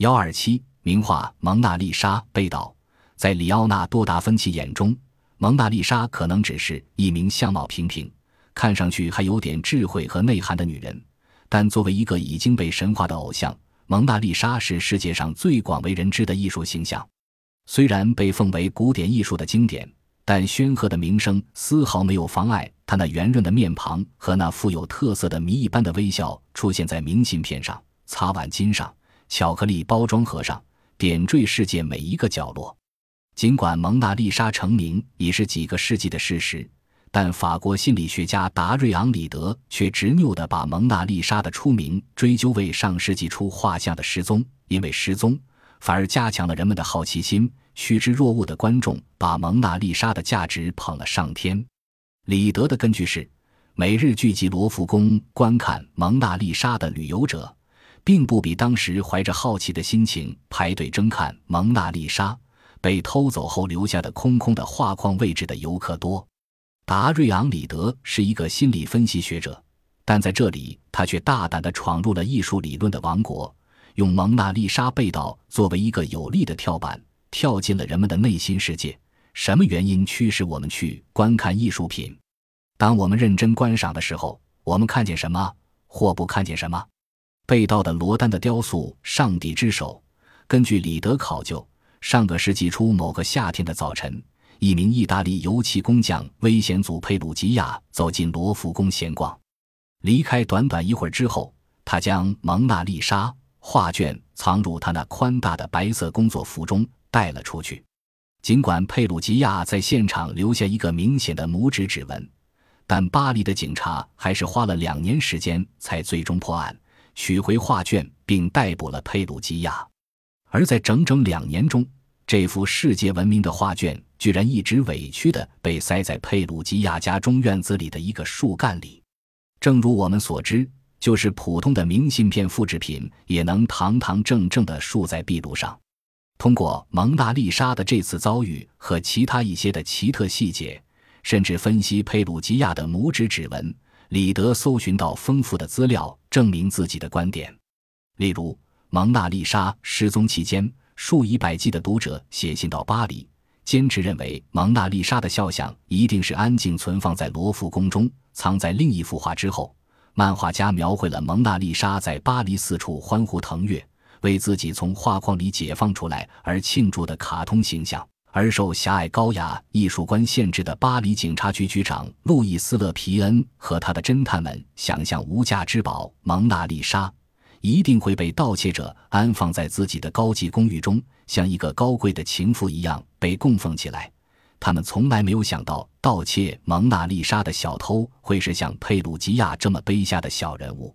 幺二七名画《蒙娜丽莎》被盗，在里奥纳多·达芬奇眼中，蒙娜丽莎可能只是一名相貌平平、看上去还有点智慧和内涵的女人。但作为一个已经被神化的偶像，蒙娜丽莎是世界上最广为人知的艺术形象。虽然被奉为古典艺术的经典，但煊赫的名声丝毫没有妨碍她那圆润的面庞和那富有特色的谜一般的微笑出现在明信片上、擦碗巾上。巧克力包装盒上点缀世界每一个角落。尽管蒙娜丽莎成名已是几个世纪的事实，但法国心理学家达瑞昂·里德却执拗地把蒙娜丽莎的出名追究为上世纪初画像的失踪，因为失踪反而加强了人们的好奇心。趋之若鹜的观众把蒙娜丽莎的价值捧了上天。里德的根据是，每日聚集罗浮宫观看蒙娜丽莎的旅游者。并不比当时怀着好奇的心情排队争看《蒙娜丽莎》被偷走后留下的空空的画框位置的游客多。达瑞昂·里德是一个心理分析学者，但在这里他却大胆地闯入了艺术理论的王国，用《蒙娜丽莎》被盗作为一个有力的跳板，跳进了人们的内心世界。什么原因驱使我们去观看艺术品？当我们认真观赏的时候，我们看见什么，或不看见什么？被盗的罗丹的雕塑《上帝之手》，根据李德考究，上个世纪初某个夏天的早晨，一名意大利油漆工匠危险组佩鲁吉亚走进罗浮宫闲逛，离开短短一会儿之后，他将《蒙娜丽莎》画卷藏入他那宽大的白色工作服中带了出去。尽管佩鲁吉亚在现场留下一个明显的拇指指纹，但巴黎的警察还是花了两年时间才最终破案。取回画卷，并逮捕了佩鲁吉亚，而在整整两年中，这幅世界闻名的画卷居然一直委屈地被塞在佩鲁吉亚家中院子里的一个树干里。正如我们所知，就是普通的明信片复制品也能堂堂正正地竖在壁炉上。通过蒙娜丽莎的这次遭遇和其他一些的奇特细节，甚至分析佩鲁吉亚的拇指指纹。李德搜寻到丰富的资料，证明自己的观点。例如，蒙娜丽莎失踪期间，数以百计的读者写信到巴黎，坚持认为蒙娜丽莎的肖像一定是安静存放在罗浮宫中，藏在另一幅画之后。漫画家描绘了蒙娜丽莎在巴黎四处欢呼腾跃，为自己从画框里解放出来而庆祝的卡通形象。而受狭隘高雅艺术观限制的巴黎警察局局长路易斯·勒皮恩和他的侦探们想象，无价之宝蒙娜丽莎一定会被盗窃者安放在自己的高级公寓中，像一个高贵的情妇一样被供奉起来。他们从来没有想到，盗窃蒙娜丽莎的小偷会是像佩鲁吉亚这么卑下的小人物。